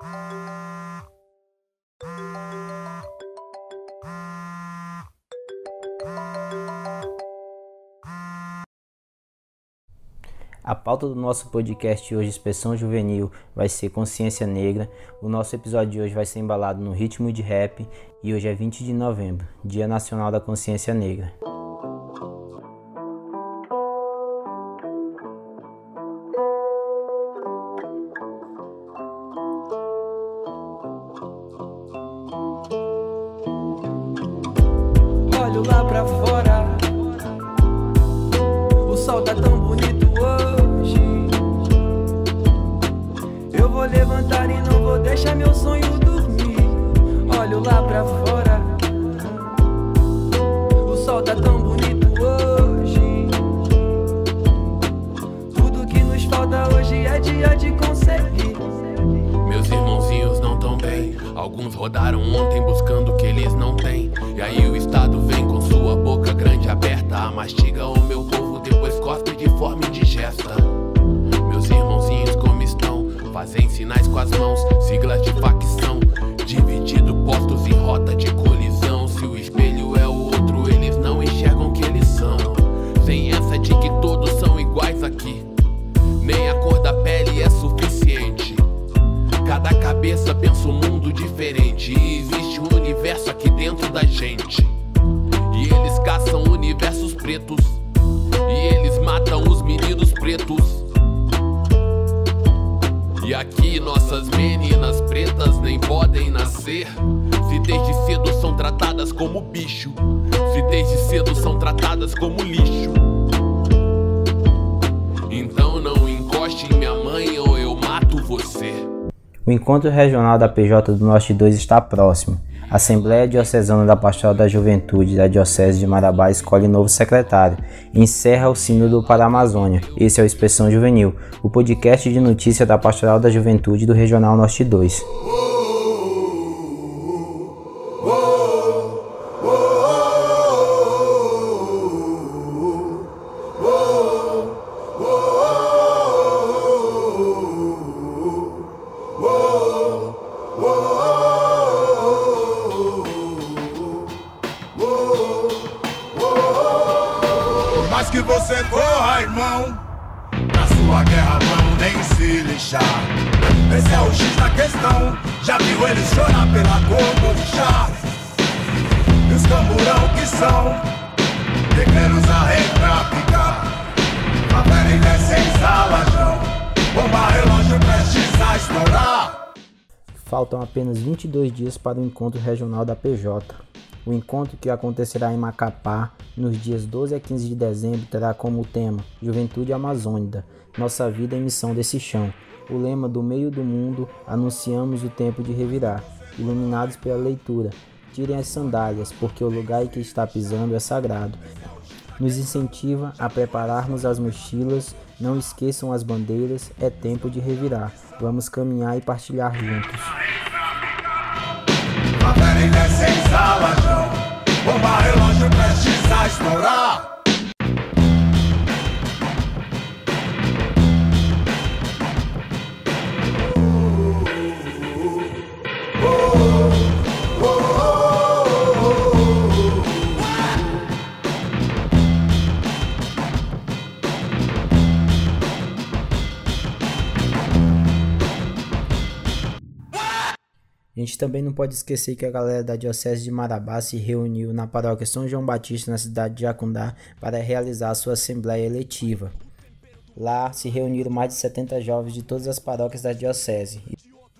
A pauta do nosso podcast hoje, Inspeção Juvenil, vai ser Consciência Negra. O nosso episódio de hoje vai ser embalado no ritmo de rap e hoje é 20 de novembro, Dia Nacional da Consciência Negra. Olho lá pra fora, o sol tá tão bonito hoje. Eu vou levantar e não vou deixar meu sonho dormir. Olho lá pra fora, o sol tá tão bonito hoje. Tudo que nos falta hoje é dia de conseguir. Meus irmãozinhos não tão bem. Alguns rodaram ontem buscando o que eles não têm. E aí o Estado pretos. E aqui nossas meninas pretas nem podem nascer. Se desde cedo são tratadas como bicho. Se desde cedo são tratadas como lixo. Então não encoste em minha mãe ou eu mato você. O encontro regional da PJ do Norte 2 está próximo. A Assembleia Diocesana da Pastoral da Juventude da Diocese de Marabá escolhe novo secretário encerra o Sínodo para a Amazônia. Esse é o Inspeção Juvenil, o podcast de notícia da Pastoral da Juventude do Regional Norte 2. Eles chorar pela cor do chá? E os camburão que são, pequenos a picar. Favela em descem salajão, bomba relógio prestes a estourar. Faltam apenas 22 dias para o encontro regional da PJ. O encontro que acontecerá em Macapá nos dias 12 a 15 de dezembro terá como tema Juventude Amazônica, nossa vida em missão desse chão. O lema do meio do mundo, anunciamos o tempo de revirar, iluminados pela leitura. Tirem as sandálias, porque o lugar em que está pisando é sagrado. Nos incentiva a prepararmos as mochilas, não esqueçam as bandeiras, é tempo de revirar. Vamos caminhar e partilhar juntos. Favela em descem salajão, bomba relógio prestes a estourar. A gente também não pode esquecer que a galera da Diocese de Marabá se reuniu na paróquia São João Batista, na cidade de Jacundá, para realizar a sua assembleia eletiva. Lá se reuniram mais de 70 jovens de todas as paróquias da Diocese.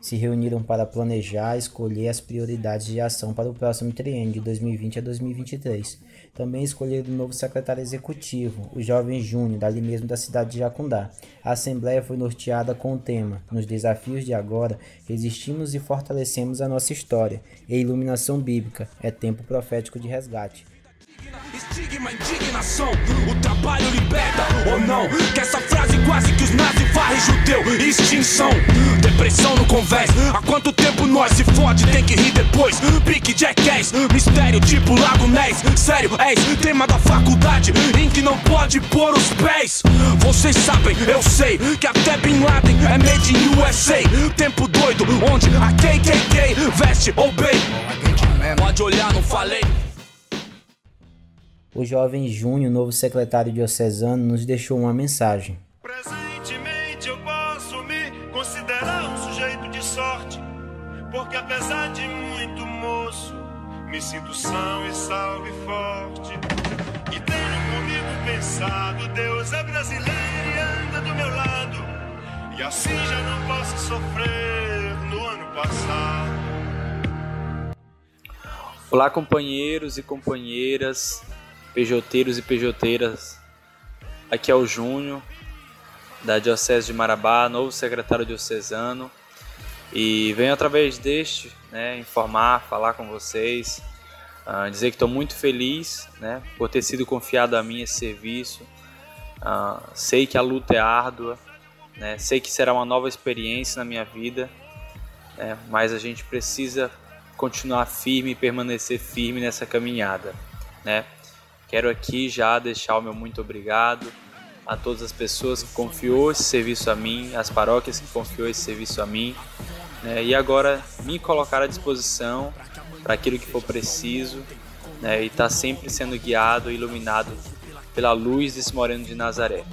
Se reuniram para planejar e escolher as prioridades de ação para o próximo triênio de 2020 a 2023. Também escolheram o novo secretário executivo, o jovem Júnior, dali mesmo da cidade de Jacundá. A Assembleia foi norteada com o tema Nos desafios de agora, resistimos e fortalecemos a nossa história. E iluminação bíblica, é tempo profético de resgate. Estigma, indignação, o trabalho liberta ou não? Que essa frase quase que os nazis varrem judeu, extinção, depressão no convés. Há quanto tempo nós se fode, tem que rir depois. Pique jackass Mistério tipo Lago Ness. Sério, és tema da faculdade Em que não pode pôr os pés. Vocês sabem, eu sei Que até Bin Laden é made in USA Tempo doido, onde a KKK veste obey Pode olhar, não falei o jovem Júnior, novo secretário diocesano, nos deixou uma mensagem. Presentemente eu posso me considerar um sujeito de sorte, porque apesar de muito moço, me sinto são e salvo e forte. E tenho comigo pensado, Deus é brasileiro e anda do meu lado, e assim já não posso sofrer no ano passado. Olá, companheiros e companheiras pejoteiros e pejoteiras. Aqui é o Júnior, da Diocese de Marabá, novo secretário diocesano, e venho através deste né, informar, falar com vocês, uh, dizer que estou muito feliz né, por ter sido confiado a mim esse serviço. Uh, sei que a luta é árdua, né, sei que será uma nova experiência na minha vida, né, mas a gente precisa continuar firme e permanecer firme nessa caminhada. Né? Quero aqui já deixar o meu muito obrigado a todas as pessoas que confiou esse serviço a mim, as paróquias que confiou esse serviço a mim, né, e agora me colocar à disposição para aquilo que for preciso né, e estar tá sempre sendo guiado iluminado pela luz desse Moreno de Nazaré.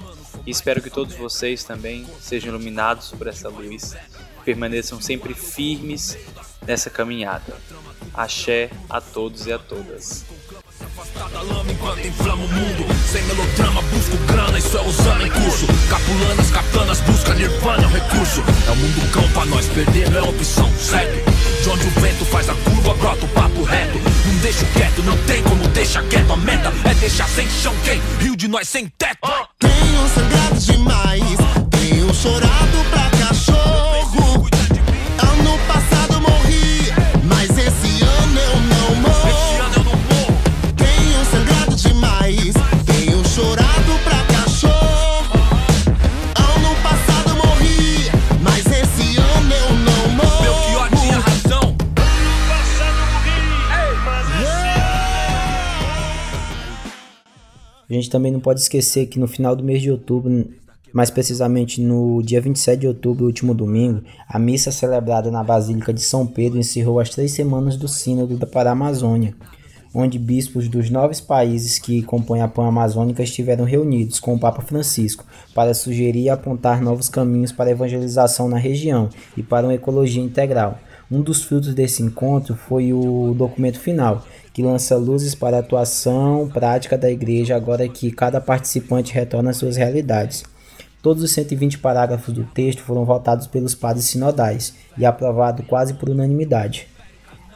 E espero que todos vocês também sejam iluminados por essa luz, permaneçam sempre firmes nessa caminhada. Axé a todos e a todas. Afastada lama enquanto inflama o mundo. Sem melodrama, busco grana, isso é usando em curso. Capulanas, katanas, busca nirvana, é um recurso. É o mundo cão pra nós, perder não é opção, certo? De onde o vento faz a curva, brota o papo reto. Não deixo quieto, não tem como deixar quieto. A meta é deixar sem chão quem? Rio de nós sem teto. Tenho sangrado demais, tenho chorado A gente também não pode esquecer que no final do mês de outubro, mais precisamente no dia 27 de outubro, último domingo, a missa celebrada na Basílica de São Pedro encerrou as três semanas do Sínodo da para a Amazônia, onde bispos dos nove países que compõem a Pan-Amazônica estiveram reunidos com o Papa Francisco para sugerir e apontar novos caminhos para a evangelização na região e para uma ecologia integral. Um dos frutos desse encontro foi o documento final, que lança luzes para a atuação prática da igreja agora que cada participante retorna às suas realidades. Todos os 120 parágrafos do texto foram votados pelos padres sinodais e aprovado quase por unanimidade.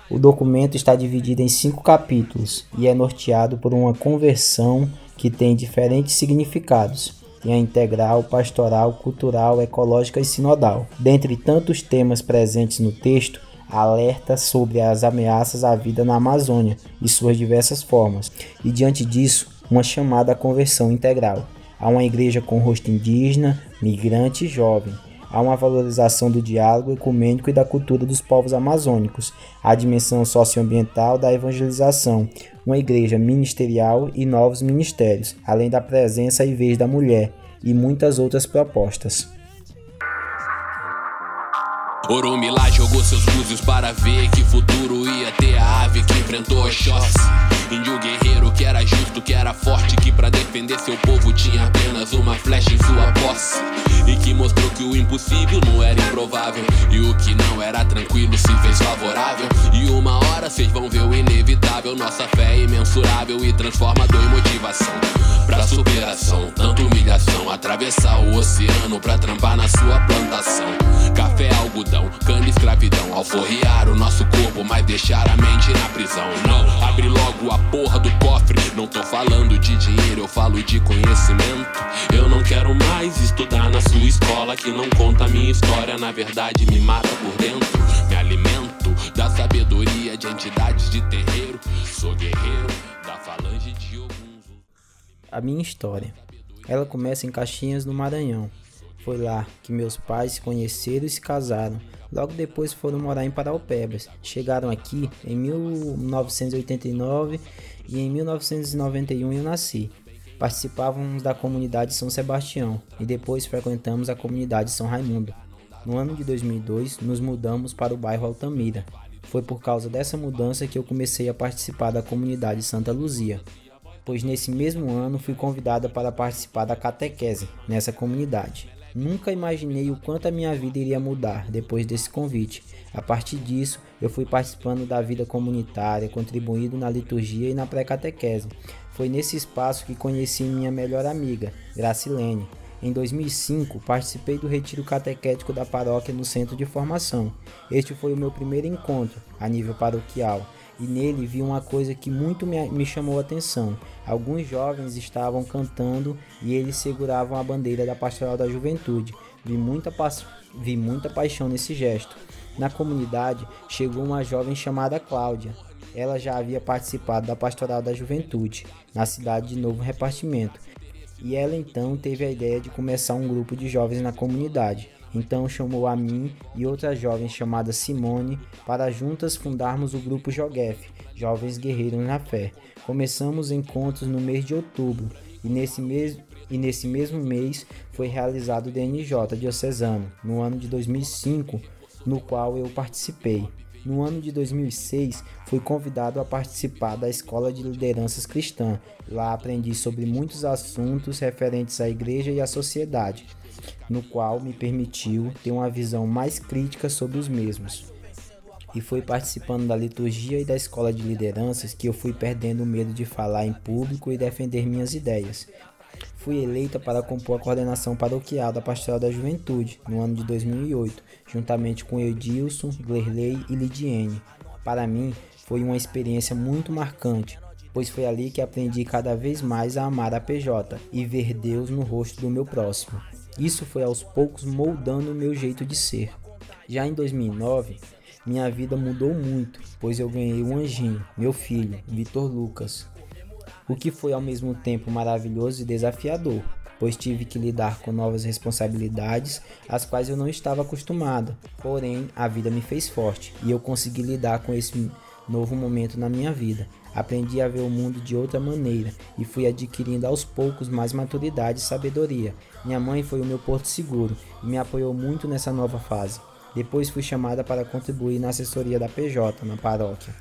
O documento está dividido em cinco capítulos e é norteado por uma conversão que tem diferentes significados. Tem a integral, pastoral, cultural, ecológica e sinodal. Dentre tantos temas presentes no texto, alerta sobre as ameaças à vida na Amazônia e suas diversas formas, e diante disso, uma chamada à conversão integral. Há uma igreja com rosto indígena, migrante e jovem. Há uma valorização do diálogo ecumênico e da cultura dos povos amazônicos. A dimensão socioambiental da evangelização, uma igreja ministerial e novos ministérios, além da presença e vez da mulher, e muitas outras propostas. Orumilá jogou seus búzios para ver que futuro ia ter a ave que enfrentou Oxóssi. Índio guerreiro que era justo, que era forte, que pra defender seu povo tinha apenas uma flecha impossível não era improvável. E o que não era tranquilo se fez favorável. E uma hora vocês vão ver o inevitável. Nossa fé é imensurável e transformador em motivação. Superação, tanta humilhação. Atravessar o oceano pra trampar na sua plantação. Café, algodão, cana, escravidão. Alforriar o nosso corpo, mas deixar a mente na prisão. Não, abre logo a porra do cofre. Não tô falando de dinheiro, eu falo de conhecimento. Eu não quero mais estudar na sua escola que não conta minha história. Na verdade, me mata por dentro. Me alimento da sabedoria de entidades de terreiro. Sou guerreiro da falange de. A minha história. Ela começa em Caxias, no Maranhão. Foi lá que meus pais se conheceram e se casaram. Logo depois foram morar em Paraupebas. Chegaram aqui em 1989 e em 1991 eu nasci. Participávamos da comunidade São Sebastião e depois frequentamos a comunidade São Raimundo. No ano de 2002, nos mudamos para o bairro Altamira. Foi por causa dessa mudança que eu comecei a participar da comunidade Santa Luzia, pois nesse mesmo ano fui convidada para participar da catequese nessa comunidade. Nunca imaginei o quanto a minha vida iria mudar depois desse convite. A partir disso, eu fui participando da vida comunitária, contribuindo na liturgia e na pré-catequese. Foi nesse espaço que conheci minha melhor amiga, Gracilene. Em 2005, participei do retiro catequético da paróquia no centro de formação. Este foi o meu primeiro encontro a nível paroquial e nele vi uma coisa que muito me, me chamou a atenção. Alguns jovens estavam cantando e eles seguravam a bandeira da Pastoral da Juventude. Vi muita, vi muita paixão nesse gesto. Na comunidade chegou uma jovem chamada Cláudia. Ela já havia participado da Pastoral da Juventude, na cidade de Novo Repartimento, e ela então teve a ideia de começar um grupo de jovens na comunidade. Então chamou a mim e outra jovem chamada Simone para juntas fundarmos o grupo Jogef, Jovens Guerreiros na Fé. Começamos encontros no mês de outubro e nesse mês e nesse mesmo mês foi realizado o DNJ diocesano, no ano de 2005, no qual eu participei. No ano de 2006, fui convidado a participar da Escola de Lideranças Cristã. Lá aprendi sobre muitos assuntos referentes à igreja e à sociedade no qual me permitiu ter uma visão mais crítica sobre os mesmos. E foi participando da liturgia e da escola de lideranças que eu fui perdendo o medo de falar em público e defender minhas ideias. Fui eleita para compor a coordenação paroquial da Pastoral da Juventude no ano de 2008, juntamente com Edilson, Glerley e Lidiene. Para mim, foi uma experiência muito marcante, pois foi ali que aprendi cada vez mais a amar a PJ e ver Deus no rosto do meu próximo. Isso foi aos poucos moldando o meu jeito de ser. Já em 2009, minha vida mudou muito, pois eu ganhei um anjinho, meu filho, Vitor Lucas. O que foi ao mesmo tempo maravilhoso e desafiador, pois tive que lidar com novas responsabilidades, às quais eu não estava acostumado. Porém, a vida me fez forte e eu consegui lidar com esse novo momento na minha vida. Aprendi a ver o mundo de outra maneira e fui adquirindo aos poucos mais maturidade e sabedoria. Minha mãe foi o meu porto seguro e me apoiou muito nessa nova fase. Depois fui chamada para contribuir na assessoria da PJ na paróquia,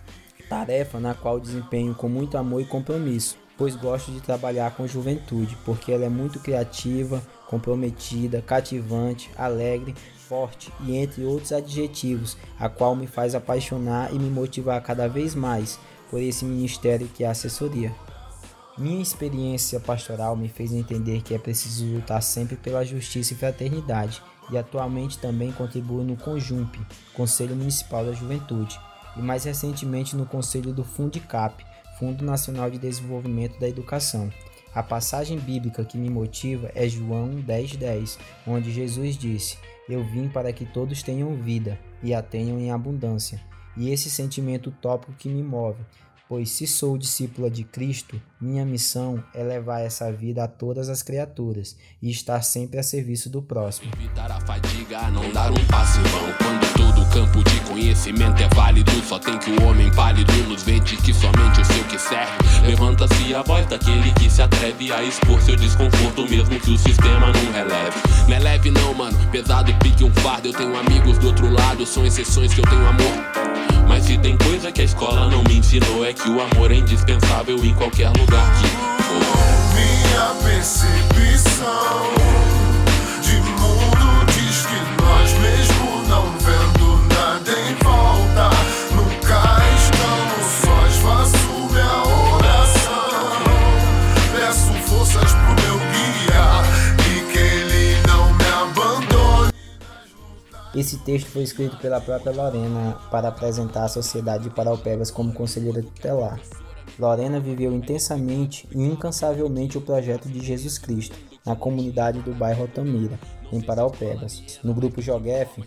tarefa na qual desempenho com muito amor e compromisso, pois gosto de trabalhar com juventude, porque ela é muito criativa, comprometida, cativante, alegre, forte e entre outros adjetivos, a qual me faz apaixonar e me motivar cada vez mais por esse ministério que é a assessoria. Minha experiência pastoral me fez entender que é preciso lutar sempre pela justiça e fraternidade, e atualmente também contribuo no CONJUMP, Conselho Municipal da Juventude, e mais recentemente no Conselho do Fundicap, Fundo Nacional de Desenvolvimento da Educação. A passagem bíblica que me motiva é João 10,10, 10, onde Jesus disse: Eu vim para que todos tenham vida e a tenham em abundância. E esse sentimento utópico que me move, pois se sou discípula de Cristo, minha missão é levar essa vida a todas as criaturas e estar sempre a serviço do próximo. Evitar a fadiga, não dar um passo vão. Quando todo campo de conhecimento é válido, só tem que o homem pálido nos vende que somente o seu que serve. Levanta-se a voz daquele que se atreve a expor seu desconforto, mesmo que o sistema não releve. Não é leve não, mano, pesado pique um fardo. Eu tenho amigos do outro lado, são exceções que eu tenho amor. Mas se tem coisa que a escola não me ensinou é que o amor é indispensável em qualquer lugar que for. Minha percepção de texto foi escrito pela própria Lorena para apresentar a sociedade de Paraupebas como conselheira tutelar. Lorena viveu intensamente e incansavelmente o projeto de Jesus Cristo na comunidade do bairro Altamira, em Paraupebas. No grupo Jogef,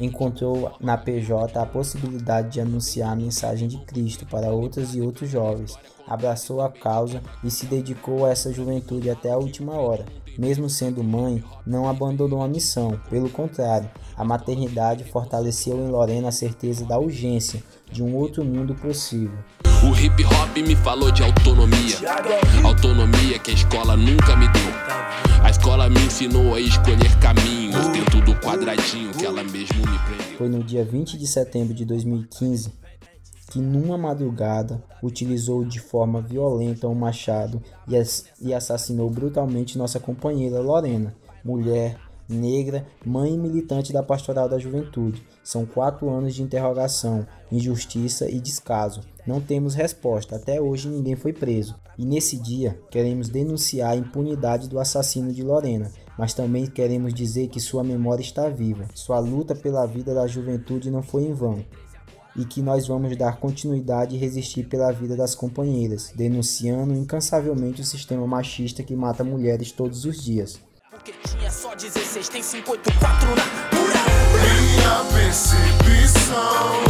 encontrou na PJ a possibilidade de anunciar a mensagem de Cristo para outras e outros jovens, abraçou a causa e se dedicou a essa juventude até a última hora. Mesmo sendo mãe, não abandonou a missão. Pelo contrário, a maternidade fortaleceu em Lorena a certeza da urgência de um outro mundo possível. O hip hop me falou de autonomia. Autonomia que a escola nunca me deu. A escola me ensinou a escolher caminhos dentro do quadradinho que ela mesmo me prendeu. Foi no dia 20 de setembro de 2015 que, numa madrugada, utilizou de forma violenta um machado e, e assassinou brutalmente nossa companheira Lorena, mulher, negra, mãe e militante da Pastoral da Juventude. São quatro anos de interrogação, injustiça e descaso. Não temos resposta, até hoje ninguém foi preso. E nesse dia, queremos denunciar a impunidade do assassino de Lorena, mas também queremos dizer que sua memória está viva. Sua luta pela vida da juventude não foi em vão. E que nós vamos dar continuidade e resistir pela vida das companheiras, denunciando incansavelmente o sistema machista que mata mulheres todos os dias. Porque tinha só 16, tem 584 na pura. Minha percepção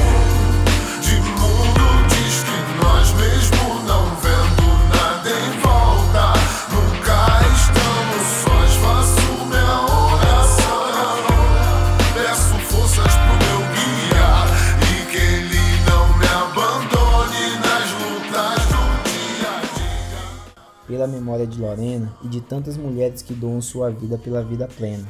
de mundo diz que nós mesmo Pela memória de Lorena e de tantas mulheres que doam sua vida pela vida plena.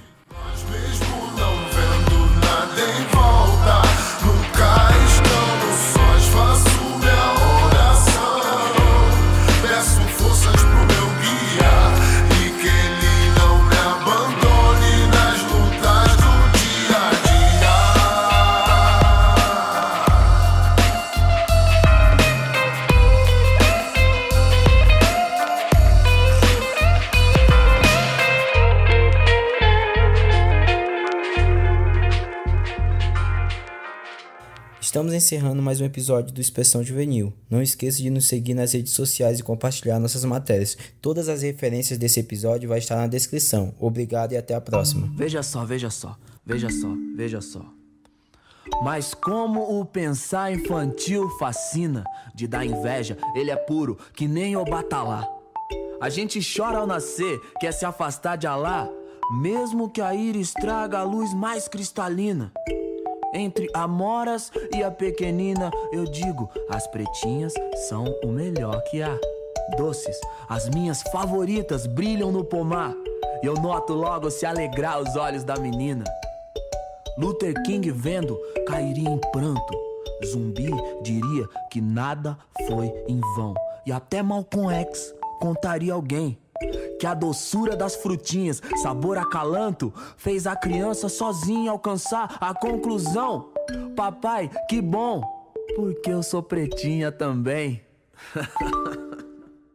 Estamos encerrando mais um episódio do Inspeção Juvenil. Não esqueça de nos seguir nas redes sociais e compartilhar nossas matérias. Todas as referências desse episódio vai estar na descrição. Obrigado e até a próxima. Veja só, veja só, veja só, veja só. Mas como o pensar infantil fascina, de dar inveja, ele é puro, que nem o batalá. A gente chora ao nascer, quer se afastar de Alá, mesmo que a íris traga a luz mais cristalina. Entre amoras e a pequenina, eu digo, as pretinhas são o melhor que há. Doces, as minhas favoritas brilham no pomar. Eu noto logo se alegrar os olhos da menina. Luther King vendo cairia em pranto. Zumbi diria que nada foi em vão. E até Malcolm X contaria alguém que a doçura das frutinhas, sabor acalanto, fez a criança sozinha alcançar a conclusão. Papai, que bom, porque eu sou pretinha também.